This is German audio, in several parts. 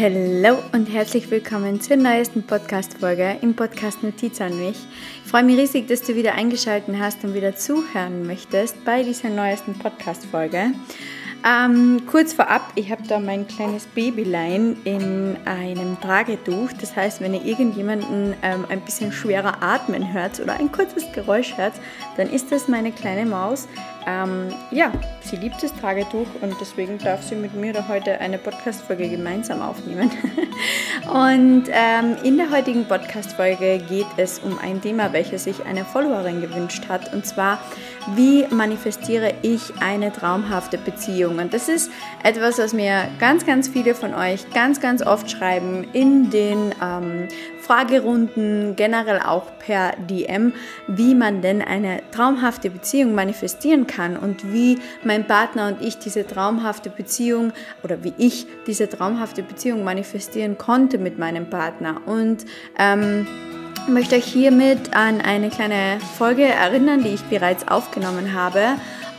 Hallo und herzlich willkommen zur neuesten Podcast-Folge im Podcast Notiz an mich. Ich freue mich riesig, dass du wieder eingeschaltet hast und wieder zuhören möchtest bei dieser neuesten Podcast-Folge. Ähm, kurz vorab, ich habe da mein kleines Babylein in einem Tragetuch. Das heißt, wenn ihr irgendjemanden ähm, ein bisschen schwerer atmen hört oder ein kurzes Geräusch hört, dann ist das meine kleine Maus. Ähm, ja, sie liebt das Tragetuch und deswegen darf sie mit mir da heute eine Podcast-Folge gemeinsam aufnehmen. und ähm, in der heutigen Podcast-Folge geht es um ein Thema, welches sich eine Followerin gewünscht hat. Und zwar, wie manifestiere ich eine traumhafte Beziehung? Und das ist etwas, was mir ganz, ganz viele von euch ganz, ganz oft schreiben in den ähm, Fragerunden, generell auch per DM, wie man denn eine traumhafte Beziehung manifestieren kann und wie mein Partner und ich diese traumhafte Beziehung oder wie ich diese traumhafte Beziehung manifestieren konnte mit meinem Partner. Und ähm, möchte euch hiermit an eine kleine Folge erinnern, die ich bereits aufgenommen habe.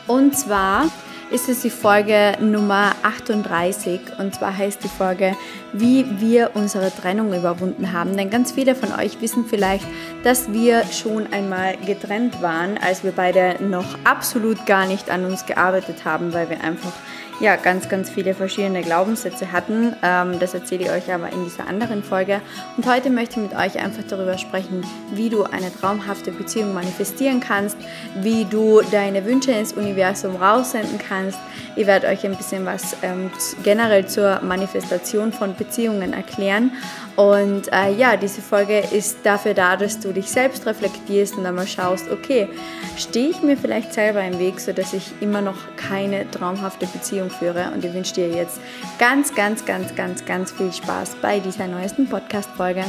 Und zwar ist es die Folge Nummer 38 und zwar heißt die Folge, wie wir unsere Trennung überwunden haben. Denn ganz viele von euch wissen vielleicht, dass wir schon einmal getrennt waren, als wir beide noch absolut gar nicht an uns gearbeitet haben, weil wir einfach ja, ganz, ganz viele verschiedene Glaubenssätze hatten. Ähm, das erzähle ich euch aber in dieser anderen Folge. Und heute möchte ich mit euch einfach darüber sprechen, wie du eine traumhafte Beziehung manifestieren kannst, wie du deine Wünsche ins Universum raussenden kannst. Ich werde euch ein bisschen was ähm, generell zur Manifestation von Beziehungen erklären. Und äh, ja, diese Folge ist dafür da, dass du dich selbst reflektierst und dann mal schaust, okay, stehe ich mir vielleicht selber im Weg, sodass ich immer noch keine traumhafte Beziehung führe. Und ich wünsche dir jetzt ganz, ganz, ganz, ganz, ganz viel Spaß bei dieser neuesten Podcast-Folge.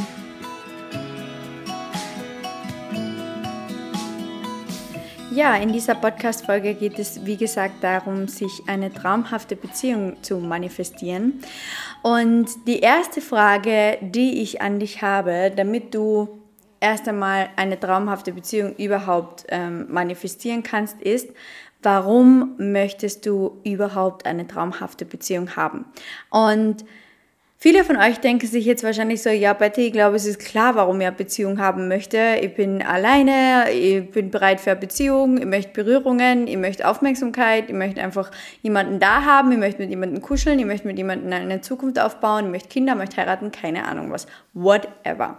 Ja, in dieser Podcast-Folge geht es, wie gesagt, darum, sich eine traumhafte Beziehung zu manifestieren. Und die erste Frage, die ich an dich habe, damit du erst einmal eine traumhafte Beziehung überhaupt ähm, manifestieren kannst, ist, warum möchtest du überhaupt eine traumhafte Beziehung haben? Und Viele von euch denken sich jetzt wahrscheinlich so, ja, Betty, ich glaube, es ist klar, warum ich eine Beziehung haben möchte. Ich bin alleine, ich bin bereit für eine Beziehung, ich möchte Berührungen, ich möchte Aufmerksamkeit, ich möchte einfach jemanden da haben, ich möchte mit jemandem kuscheln, ich möchte mit jemandem eine Zukunft aufbauen, ich möchte Kinder, ich möchte heiraten, keine Ahnung was. Whatever.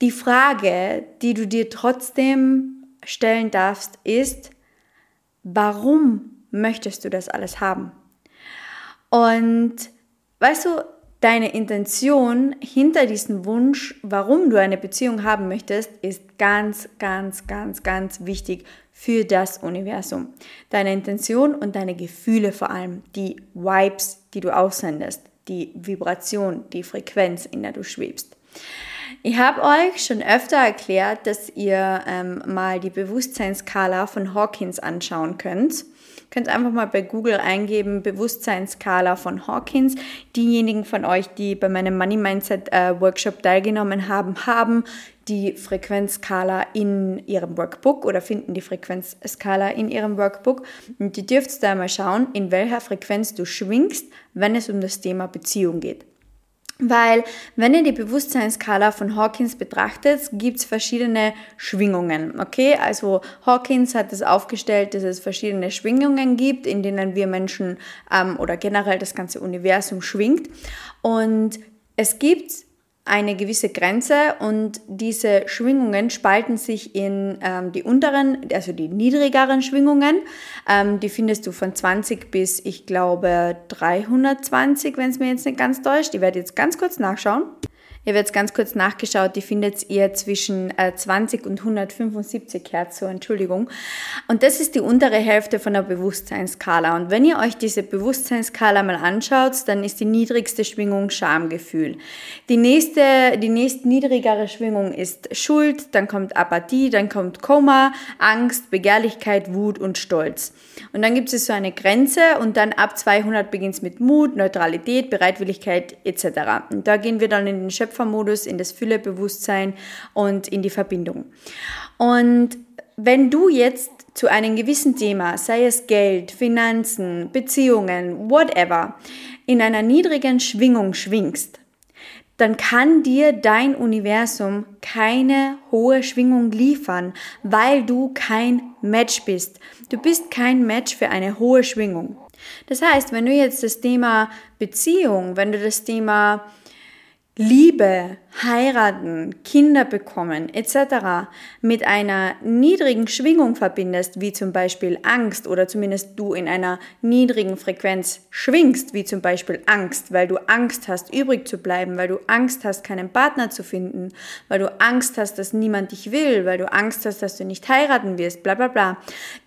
Die Frage, die du dir trotzdem stellen darfst, ist, warum möchtest du das alles haben? Und weißt du, deine Intention hinter diesem Wunsch, warum du eine Beziehung haben möchtest, ist ganz, ganz, ganz, ganz wichtig für das Universum. Deine Intention und deine Gefühle vor allem, die Vibes, die du aussendest, die Vibration, die Frequenz, in der du schwebst. Ich habe euch schon öfter erklärt, dass ihr ähm, mal die Bewusstseinsskala von Hawkins anschauen könnt. Könnt einfach mal bei Google eingeben, Bewusstseinsskala von Hawkins. Diejenigen von euch, die bei meinem Money Mindset äh, Workshop teilgenommen haben, haben die Frequenzskala in ihrem Workbook oder finden die Frequenzskala in ihrem Workbook. Und ihr dürft da mal schauen, in welcher Frequenz du schwingst, wenn es um das Thema Beziehung geht. Weil wenn ihr die Bewusstseinsskala von Hawkins betrachtet, gibt es verschiedene Schwingungen. Okay, also Hawkins hat es aufgestellt, dass es verschiedene Schwingungen gibt, in denen wir Menschen ähm, oder generell das ganze Universum schwingt. Und es gibt eine gewisse Grenze und diese Schwingungen spalten sich in ähm, die unteren, also die niedrigeren Schwingungen. Ähm, die findest du von 20 bis, ich glaube, 320, wenn es mir jetzt nicht ganz täuscht. Ich werde jetzt ganz kurz nachschauen. Ihr werdet ganz kurz nachgeschaut, die findet ihr zwischen äh, 20 und 175 Hertz, so Entschuldigung. Und das ist die untere Hälfte von der Bewusstseinsskala. Und wenn ihr euch diese Bewusstseinsskala mal anschaut, dann ist die niedrigste Schwingung Schamgefühl. Die nächste, die nächst niedrigere Schwingung ist Schuld, dann kommt Apathie, dann kommt Koma, Angst, Begehrlichkeit, Wut und Stolz. Und dann gibt es so eine Grenze und dann ab 200 beginnt es mit Mut, Neutralität, Bereitwilligkeit etc. Und da gehen wir dann in den Schöpfungsprozess Schöpfermodus, in das Füllebewusstsein und in die Verbindung. Und wenn du jetzt zu einem gewissen Thema, sei es Geld, Finanzen, Beziehungen, whatever, in einer niedrigen Schwingung schwingst, dann kann dir dein Universum keine hohe Schwingung liefern, weil du kein Match bist. Du bist kein Match für eine hohe Schwingung. Das heißt, wenn du jetzt das Thema Beziehung, wenn du das Thema Liebe, heiraten, Kinder bekommen etc. mit einer niedrigen Schwingung verbindest, wie zum Beispiel Angst oder zumindest du in einer niedrigen Frequenz schwingst, wie zum Beispiel Angst, weil du Angst hast, übrig zu bleiben, weil du Angst hast, keinen Partner zu finden, weil du Angst hast, dass niemand dich will, weil du Angst hast, dass du nicht heiraten wirst, bla bla bla,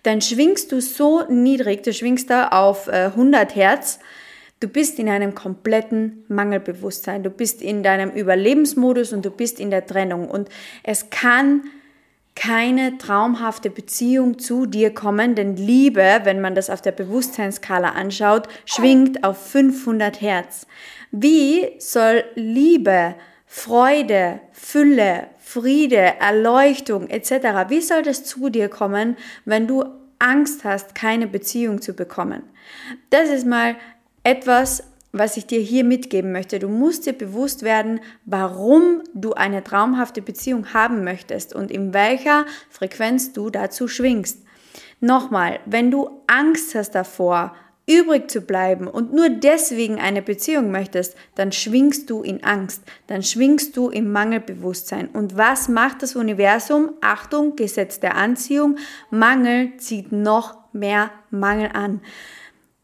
dann schwingst du so niedrig, du schwingst da auf äh, 100 Hertz, Du bist in einem kompletten Mangelbewusstsein. Du bist in deinem Überlebensmodus und du bist in der Trennung. Und es kann keine traumhafte Beziehung zu dir kommen, denn Liebe, wenn man das auf der Bewusstseinsskala anschaut, schwingt auf 500 Hertz. Wie soll Liebe, Freude, Fülle, Friede, Erleuchtung etc., wie soll das zu dir kommen, wenn du Angst hast, keine Beziehung zu bekommen? Das ist mal etwas, was ich dir hier mitgeben möchte. Du musst dir bewusst werden, warum du eine traumhafte Beziehung haben möchtest und in welcher Frequenz du dazu schwingst. Nochmal, wenn du Angst hast davor, übrig zu bleiben und nur deswegen eine Beziehung möchtest, dann schwingst du in Angst, dann schwingst du im Mangelbewusstsein. Und was macht das Universum? Achtung, Gesetz der Anziehung, Mangel zieht noch mehr Mangel an.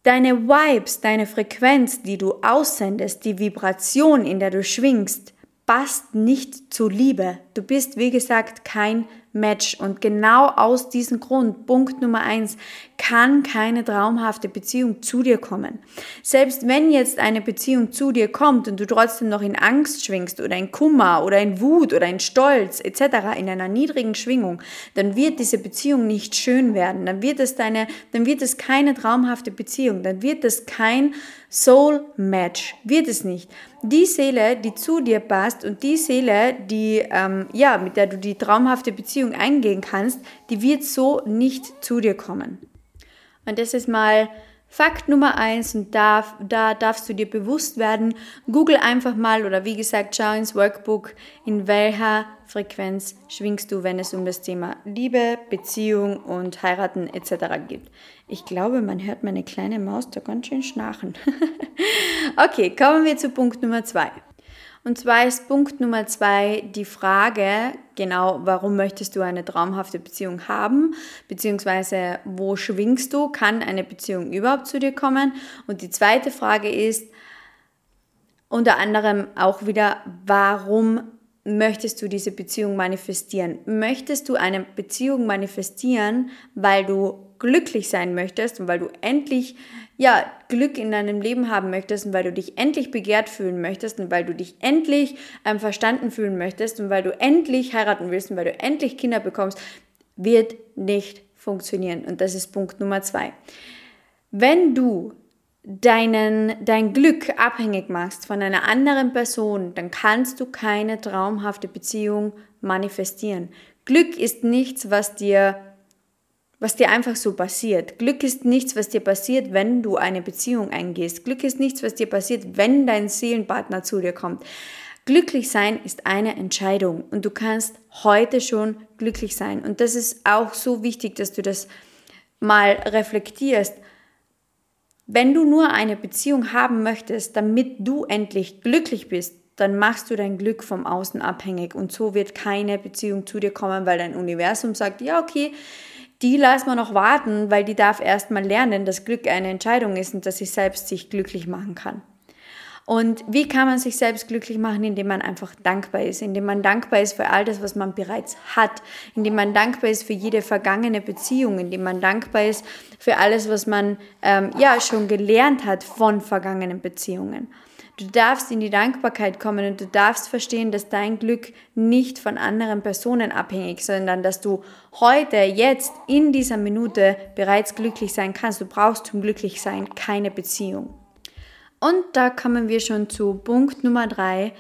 Deine Vibes, deine Frequenz, die du aussendest, die Vibration, in der du schwingst, passt nicht zu Liebe. Du bist, wie gesagt, kein Match. Und genau aus diesem Grund, Punkt Nummer eins, kann keine traumhafte Beziehung zu dir kommen. Selbst wenn jetzt eine Beziehung zu dir kommt und du trotzdem noch in Angst schwingst oder in Kummer oder in Wut oder in Stolz etc. in einer niedrigen Schwingung, dann wird diese Beziehung nicht schön werden. Dann wird es deine, dann wird es keine traumhafte Beziehung. Dann wird es kein Soul Match. Wird es nicht. Die Seele, die zu dir passt und die Seele, die ähm, ja mit der du die traumhafte Beziehung eingehen kannst, die wird so nicht zu dir kommen. Und das ist mal Fakt Nummer eins und da, da darfst du dir bewusst werden. Google einfach mal oder wie gesagt, schau ins Workbook, in welcher Frequenz schwingst du, wenn es um das Thema Liebe, Beziehung und Heiraten etc. geht. Ich glaube, man hört meine kleine Maus da ganz schön schnarchen. okay, kommen wir zu Punkt Nummer zwei. Und zwar ist Punkt Nummer zwei die Frage, genau, warum möchtest du eine traumhafte Beziehung haben, beziehungsweise wo schwingst du, kann eine Beziehung überhaupt zu dir kommen? Und die zweite Frage ist unter anderem auch wieder, warum möchtest du diese Beziehung manifestieren? Möchtest du eine Beziehung manifestieren, weil du glücklich sein möchtest und weil du endlich ja, Glück in deinem Leben haben möchtest und weil du dich endlich begehrt fühlen möchtest und weil du dich endlich ähm, verstanden fühlen möchtest und weil du endlich heiraten willst und weil du endlich Kinder bekommst, wird nicht funktionieren. Und das ist Punkt Nummer zwei. Wenn du deinen, dein Glück abhängig machst von einer anderen Person, dann kannst du keine traumhafte Beziehung manifestieren. Glück ist nichts, was dir was dir einfach so passiert. Glück ist nichts, was dir passiert, wenn du eine Beziehung eingehst. Glück ist nichts, was dir passiert, wenn dein Seelenpartner zu dir kommt. Glücklich sein ist eine Entscheidung und du kannst heute schon glücklich sein. Und das ist auch so wichtig, dass du das mal reflektierst. Wenn du nur eine Beziehung haben möchtest, damit du endlich glücklich bist, dann machst du dein Glück vom Außen abhängig und so wird keine Beziehung zu dir kommen, weil dein Universum sagt, ja, okay, die lassen wir noch warten, weil die darf erst mal lernen, dass Glück eine Entscheidung ist und dass sie selbst sich glücklich machen kann. Und wie kann man sich selbst glücklich machen, indem man einfach dankbar ist, indem man dankbar ist für all das, was man bereits hat, indem man dankbar ist für jede vergangene Beziehung, indem man dankbar ist für alles, was man ähm, ja schon gelernt hat von vergangenen Beziehungen. Du darfst in die Dankbarkeit kommen und du darfst verstehen, dass dein Glück nicht von anderen Personen abhängig, ist, sondern dass du heute, jetzt, in dieser Minute bereits glücklich sein kannst. Du brauchst zum Glücklichsein keine Beziehung. Und da kommen wir schon zu Punkt Nummer drei.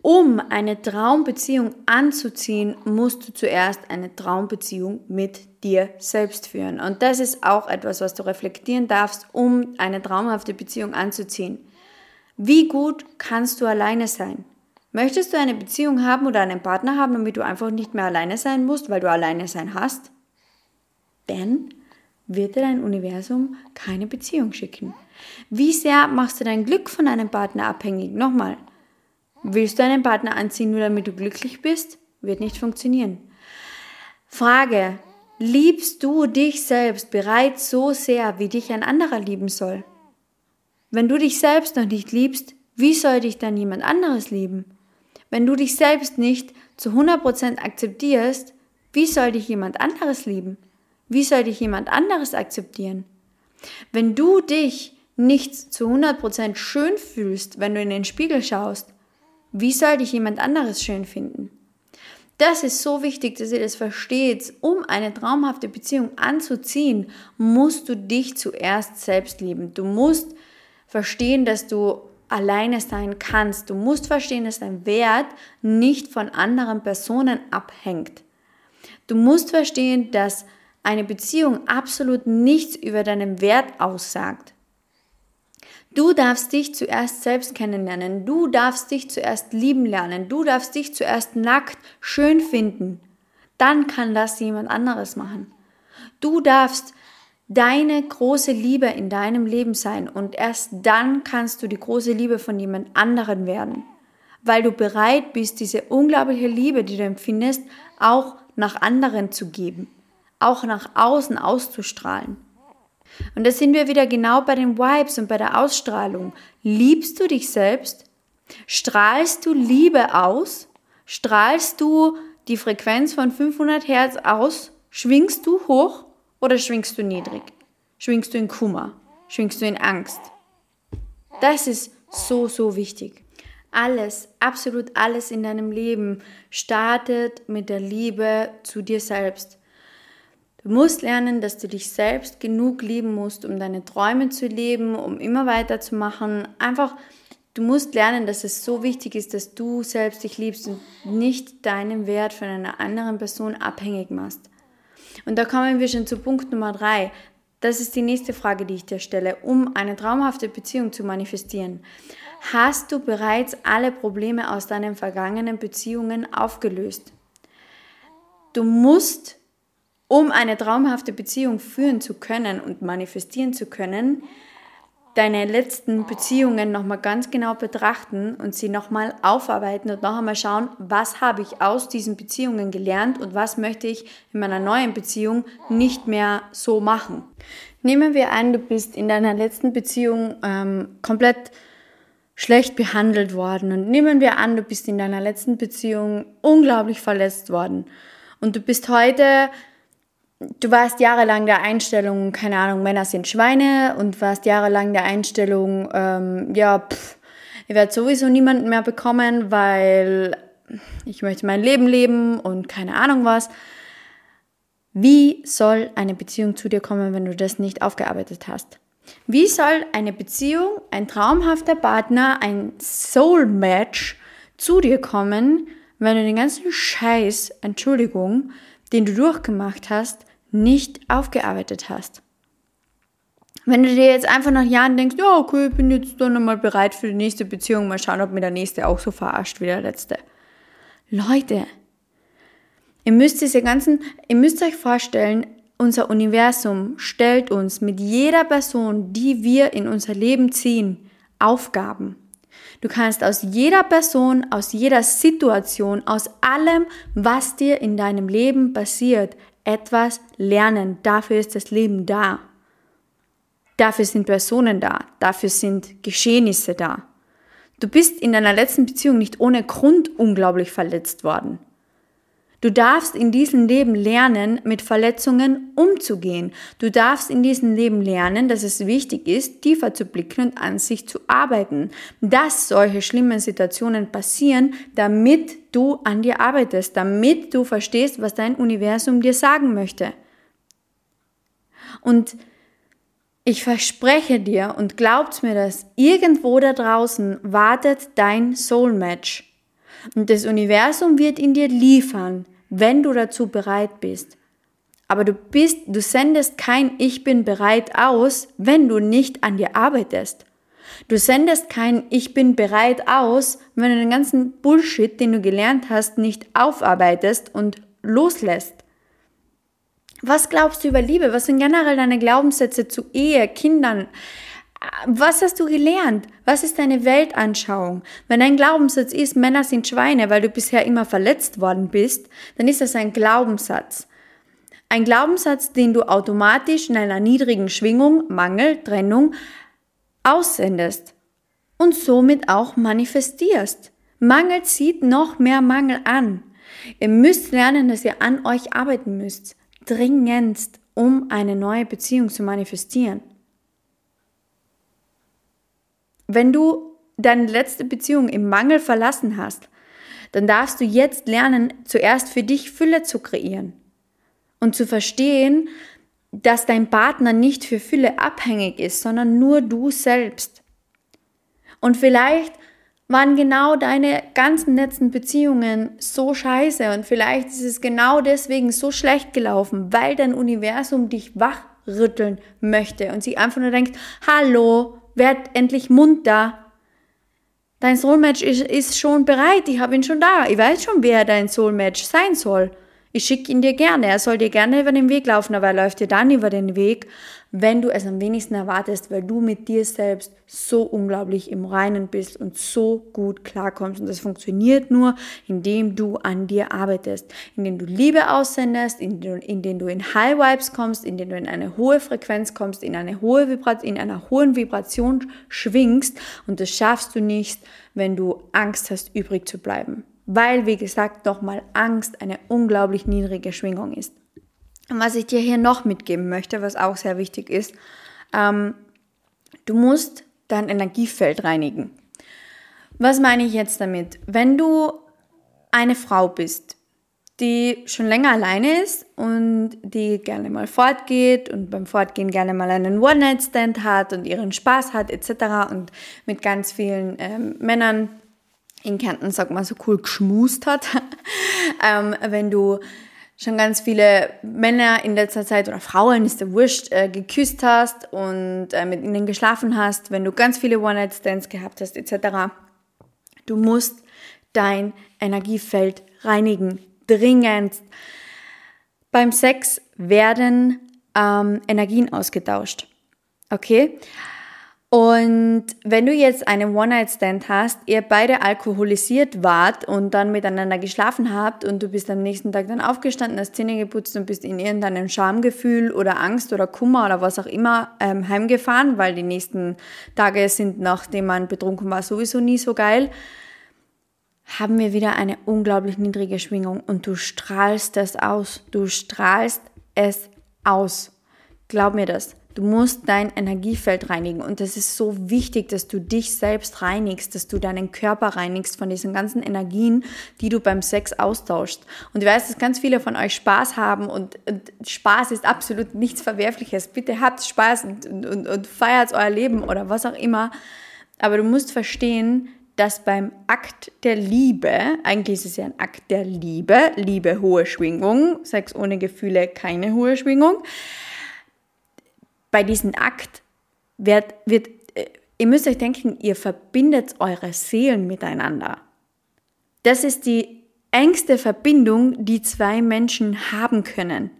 Um eine Traumbeziehung anzuziehen, musst du zuerst eine Traumbeziehung mit dir selbst führen. Und das ist auch etwas, was du reflektieren darfst, um eine traumhafte Beziehung anzuziehen. Wie gut kannst du alleine sein? Möchtest du eine Beziehung haben oder einen Partner haben, damit du einfach nicht mehr alleine sein musst, weil du alleine sein hast? Dann wird dir dein Universum keine Beziehung schicken. Wie sehr machst du dein Glück von einem Partner abhängig? Nochmal, willst du einen Partner anziehen, nur damit du glücklich bist? Wird nicht funktionieren. Frage, liebst du dich selbst bereits so sehr, wie dich ein anderer lieben soll? Wenn du dich selbst noch nicht liebst, wie soll dich dann jemand anderes lieben? Wenn du dich selbst nicht zu 100% akzeptierst, wie soll dich jemand anderes lieben? Wie soll dich jemand anderes akzeptieren? Wenn du dich nicht zu 100% schön fühlst, wenn du in den Spiegel schaust, wie soll dich jemand anderes schön finden? Das ist so wichtig, dass ihr das versteht. Um eine traumhafte Beziehung anzuziehen, musst du dich zuerst selbst lieben. Du musst verstehen, dass du alleine sein kannst. Du musst verstehen, dass dein Wert nicht von anderen Personen abhängt. Du musst verstehen, dass eine Beziehung absolut nichts über deinen Wert aussagt. Du darfst dich zuerst selbst kennenlernen. Du darfst dich zuerst lieben lernen. Du darfst dich zuerst nackt schön finden. Dann kann das jemand anderes machen. Du darfst deine große Liebe in deinem Leben sein und erst dann kannst du die große Liebe von jemand anderen werden, weil du bereit bist, diese unglaubliche Liebe, die du empfindest, auch nach anderen zu geben, auch nach außen auszustrahlen. Und da sind wir wieder genau bei den Vibes und bei der Ausstrahlung. Liebst du dich selbst? Strahlst du Liebe aus? Strahlst du die Frequenz von 500 Hertz aus? Schwingst du hoch? Oder schwingst du niedrig? Schwingst du in Kummer? Schwingst du in Angst? Das ist so, so wichtig. Alles, absolut alles in deinem Leben startet mit der Liebe zu dir selbst. Du musst lernen, dass du dich selbst genug lieben musst, um deine Träume zu leben, um immer weiterzumachen. Einfach, du musst lernen, dass es so wichtig ist, dass du selbst dich liebst und nicht deinen Wert von einer anderen Person abhängig machst. Und da kommen wir schon zu Punkt Nummer drei. Das ist die nächste Frage, die ich dir stelle, um eine traumhafte Beziehung zu manifestieren. Hast du bereits alle Probleme aus deinen vergangenen Beziehungen aufgelöst? Du musst, um eine traumhafte Beziehung führen zu können und manifestieren zu können, deine letzten Beziehungen nochmal ganz genau betrachten und sie nochmal aufarbeiten und noch einmal schauen, was habe ich aus diesen Beziehungen gelernt und was möchte ich in meiner neuen Beziehung nicht mehr so machen. Nehmen wir an, du bist in deiner letzten Beziehung ähm, komplett schlecht behandelt worden und nehmen wir an, du bist in deiner letzten Beziehung unglaublich verletzt worden und du bist heute du warst jahrelang der Einstellung, keine Ahnung, Männer sind Schweine und warst jahrelang der Einstellung, ähm, ja, pff, ich werde sowieso niemanden mehr bekommen, weil ich möchte mein Leben leben und keine Ahnung was. Wie soll eine Beziehung zu dir kommen, wenn du das nicht aufgearbeitet hast? Wie soll eine Beziehung, ein traumhafter Partner, ein Soul Match zu dir kommen, wenn du den ganzen Scheiß, Entschuldigung, den du durchgemacht hast, nicht aufgearbeitet hast. Wenn du dir jetzt einfach nach Jahren denkst, ja, okay, ich bin jetzt dann nochmal bereit für die nächste Beziehung, mal schauen, ob mir der nächste auch so verarscht wie der letzte. Leute, ihr müsst diese ganzen, ihr müsst euch vorstellen, unser Universum stellt uns mit jeder Person, die wir in unser Leben ziehen, Aufgaben. Du kannst aus jeder Person, aus jeder Situation, aus allem, was dir in deinem Leben passiert, etwas lernen. Dafür ist das Leben da. Dafür sind Personen da. Dafür sind Geschehnisse da. Du bist in deiner letzten Beziehung nicht ohne Grund unglaublich verletzt worden. Du darfst in diesem Leben lernen, mit Verletzungen umzugehen. Du darfst in diesem Leben lernen, dass es wichtig ist, tiefer zu blicken und an sich zu arbeiten. Dass solche schlimmen Situationen passieren, damit du an dir arbeitest, damit du verstehst, was dein Universum dir sagen möchte. Und ich verspreche dir und glaubt mir das, irgendwo da draußen wartet dein Soul Match. Und das Universum wird ihn dir liefern, wenn du dazu bereit bist. Aber du bist, du sendest kein Ich bin bereit aus, wenn du nicht an dir arbeitest. Du sendest kein Ich bin bereit aus, wenn du den ganzen Bullshit, den du gelernt hast, nicht aufarbeitest und loslässt. Was glaubst du über Liebe? Was sind generell deine Glaubenssätze zu Ehe, Kindern? Was hast du gelernt? Was ist deine Weltanschauung? Wenn dein Glaubenssatz ist, Männer sind Schweine, weil du bisher immer verletzt worden bist, dann ist das ein Glaubenssatz. Ein Glaubenssatz, den du automatisch in einer niedrigen Schwingung, Mangel, Trennung aussendest und somit auch manifestierst. Mangel zieht noch mehr Mangel an. Ihr müsst lernen, dass ihr an euch arbeiten müsst. Dringendst, um eine neue Beziehung zu manifestieren. Wenn du deine letzte Beziehung im Mangel verlassen hast, dann darfst du jetzt lernen, zuerst für dich Fülle zu kreieren und zu verstehen, dass dein Partner nicht für Fülle abhängig ist, sondern nur du selbst. Und vielleicht waren genau deine ganzen letzten Beziehungen so scheiße und vielleicht ist es genau deswegen so schlecht gelaufen, weil dein Universum dich wachrütteln möchte und sie einfach nur denkt, hallo, werd endlich munter. Dein Soulmatch ist, ist schon bereit, ich habe ihn schon da, ich weiß schon, wer dein Soulmatch sein soll. Ich schicke ihn dir gerne. Er soll dir gerne über den Weg laufen, aber er läuft dir dann über den Weg, wenn du es am wenigsten erwartest, weil du mit dir selbst so unglaublich im Reinen bist und so gut klarkommst. Und das funktioniert nur, indem du an dir arbeitest, indem du Liebe aussendest, indem, du in High Vibes kommst, indem du in eine hohe Frequenz kommst, in eine hohe in einer hohen Vibration schwingst. Und das schaffst du nicht, wenn du Angst hast, übrig zu bleiben weil, wie gesagt, nochmal Angst eine unglaublich niedrige Schwingung ist. Und was ich dir hier noch mitgeben möchte, was auch sehr wichtig ist, ähm, du musst dein Energiefeld reinigen. Was meine ich jetzt damit? Wenn du eine Frau bist, die schon länger alleine ist und die gerne mal fortgeht und beim Fortgehen gerne mal einen One-Night-Stand hat und ihren Spaß hat etc. und mit ganz vielen ähm, Männern in Kärnten sagt man so cool geschmust hat. ähm, wenn du schon ganz viele Männer in letzter Zeit oder Frauen, ist der wurscht, äh, geküsst hast und äh, mit ihnen geschlafen hast, wenn du ganz viele One-Night-Stands gehabt hast, etc. Du musst dein Energiefeld reinigen, dringend. Beim Sex werden ähm, Energien ausgetauscht. Okay? Und wenn du jetzt einen One-Night-Stand hast, ihr beide alkoholisiert wart und dann miteinander geschlafen habt und du bist am nächsten Tag dann aufgestanden, hast Zähne geputzt und bist in irgendeinem Schamgefühl oder Angst oder Kummer oder was auch immer ähm, heimgefahren, weil die nächsten Tage sind, nachdem man betrunken war, sowieso nie so geil, haben wir wieder eine unglaublich niedrige Schwingung und du strahlst es aus. Du strahlst es aus. Glaub mir das. Du musst dein Energiefeld reinigen und das ist so wichtig, dass du dich selbst reinigst, dass du deinen Körper reinigst von diesen ganzen Energien, die du beim Sex austauschst. Und ich weiß, dass ganz viele von euch Spaß haben und, und Spaß ist absolut nichts Verwerfliches. Bitte habt Spaß und, und, und feiert euer Leben oder was auch immer. Aber du musst verstehen, dass beim Akt der Liebe, eigentlich ist es ja ein Akt der Liebe, Liebe hohe Schwingung, Sex ohne Gefühle keine hohe Schwingung, bei diesem Akt wird, wird, äh, ihr müsst euch denken, ihr verbindet eure Seelen miteinander. Das ist die engste Verbindung, die zwei Menschen haben können.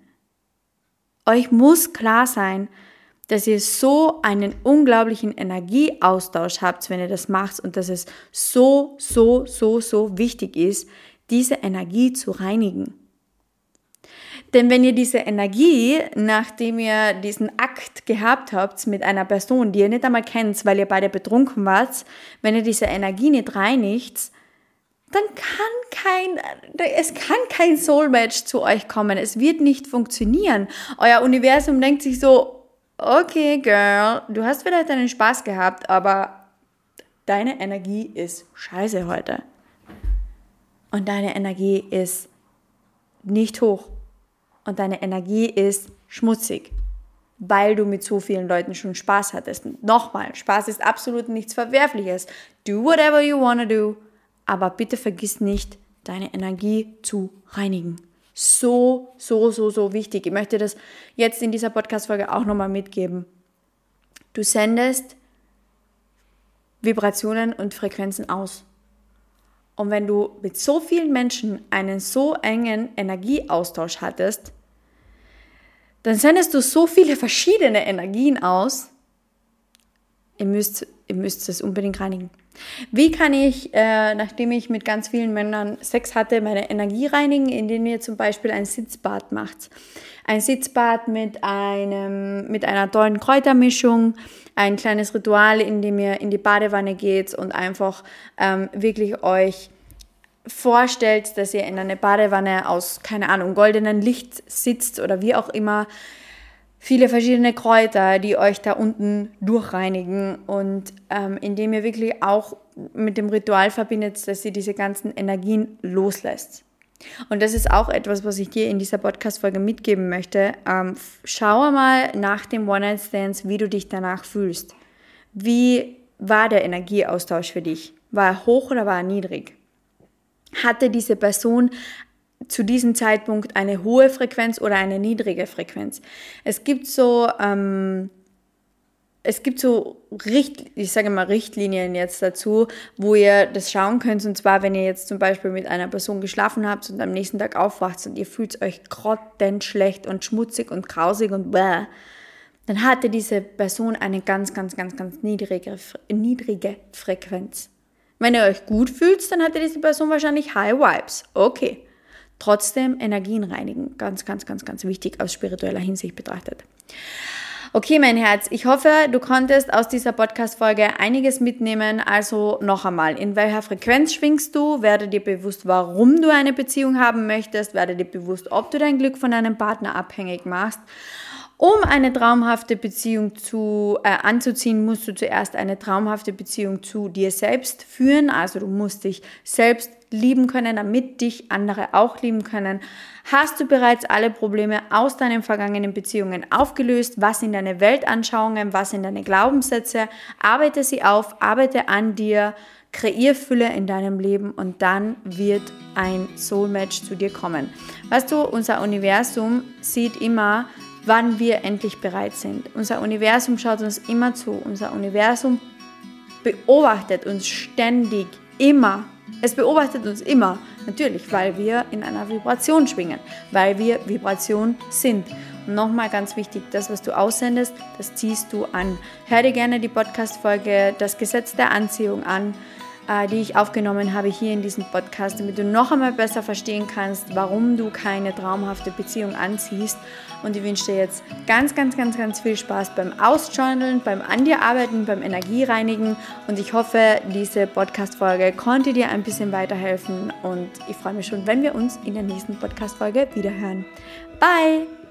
Euch muss klar sein, dass ihr so einen unglaublichen Energieaustausch habt, wenn ihr das macht und dass es so, so, so, so wichtig ist, diese Energie zu reinigen. Denn wenn ihr diese Energie, nachdem ihr diesen Akt gehabt habt mit einer Person, die ihr nicht einmal kennt, weil ihr beide betrunken wart, wenn ihr diese Energie nicht reinigt, dann kann kein, es kann kein Soulmatch zu euch kommen. Es wird nicht funktionieren. Euer Universum denkt sich so, okay, Girl, du hast vielleicht deinen Spaß gehabt, aber deine Energie ist scheiße heute. Und deine Energie ist nicht hoch und deine Energie ist schmutzig, weil du mit so vielen Leuten schon Spaß hattest. Nochmal, Spaß ist absolut nichts Verwerfliches. Do whatever you wanna do, aber bitte vergiss nicht, deine Energie zu reinigen. So, so, so, so wichtig. Ich möchte das jetzt in dieser Podcast-Folge auch nochmal mitgeben. Du sendest Vibrationen und Frequenzen aus. Und wenn du mit so vielen Menschen einen so engen Energieaustausch hattest, dann sendest du so viele verschiedene Energien aus. Ihr müsst, ihr müsst es unbedingt reinigen. Wie kann ich, äh, nachdem ich mit ganz vielen Männern Sex hatte, meine Energie reinigen, indem ihr zum Beispiel ein Sitzbad macht? Ein Sitzbad mit, einem, mit einer tollen Kräutermischung, ein kleines Ritual, in dem ihr in die Badewanne geht und einfach ähm, wirklich euch vorstellt, dass ihr in einer Badewanne aus, keine Ahnung, goldenen Licht sitzt oder wie auch immer, viele verschiedene Kräuter, die euch da unten durchreinigen und ähm, indem ihr wirklich auch mit dem Ritual verbindet, dass ihr diese ganzen Energien loslässt. Und das ist auch etwas, was ich dir in dieser Podcast-Folge mitgeben möchte. Ähm, schau mal nach dem One-Night-Stands, wie du dich danach fühlst. Wie war der Energieaustausch für dich? War er hoch oder war er niedrig? Hatte diese Person zu diesem Zeitpunkt eine hohe Frequenz oder eine niedrige Frequenz. Es gibt so, ähm, es gibt so Richt, ich sage mal Richtlinien jetzt dazu, wo ihr das schauen könnt. Und zwar, wenn ihr jetzt zum Beispiel mit einer Person geschlafen habt und am nächsten Tag aufwacht und ihr fühlt euch grottenschlecht und schmutzig und grausig und bäh, dann hatte diese Person eine ganz, ganz, ganz, ganz niedrige, niedrige Frequenz. Wenn ihr euch gut fühlt, dann hatte diese Person wahrscheinlich High Vibes. Okay. Trotzdem Energien reinigen. Ganz, ganz, ganz, ganz wichtig aus spiritueller Hinsicht betrachtet. Okay, mein Herz, ich hoffe, du konntest aus dieser Podcast-Folge einiges mitnehmen. Also noch einmal, in welcher Frequenz schwingst du? Werde dir bewusst, warum du eine Beziehung haben möchtest. Werde dir bewusst, ob du dein Glück von deinem Partner abhängig machst. Um eine traumhafte Beziehung zu, äh, anzuziehen, musst du zuerst eine traumhafte Beziehung zu dir selbst führen. Also du musst dich selbst lieben können, damit dich andere auch lieben können. Hast du bereits alle Probleme aus deinen vergangenen Beziehungen aufgelöst? Was sind deine Weltanschauungen? Was sind deine Glaubenssätze? Arbeite sie auf, arbeite an dir, kreier Fülle in deinem Leben und dann wird ein Soulmatch zu dir kommen. Weißt du, unser Universum sieht immer, wann wir endlich bereit sind. Unser Universum schaut uns immer zu. Unser Universum beobachtet uns ständig, immer. Es beobachtet uns immer. Natürlich, weil wir in einer Vibration schwingen, weil wir Vibration sind. Und nochmal ganz wichtig, das, was du aussendest, das ziehst du an. Hör dir gerne die Podcast-Folge Das Gesetz der Anziehung an. Äh, die ich aufgenommen habe hier in diesem Podcast, damit du noch einmal besser verstehen kannst, warum du keine traumhafte Beziehung anziehst. Und ich wünsche dir jetzt ganz, ganz, ganz, ganz viel Spaß beim Ausjournalen, beim An dir arbeiten, beim Energiereinigen. Und ich hoffe, diese Podcast-Folge konnte dir ein bisschen weiterhelfen. Und ich freue mich schon, wenn wir uns in der nächsten Podcast-Folge wiederhören. Bye!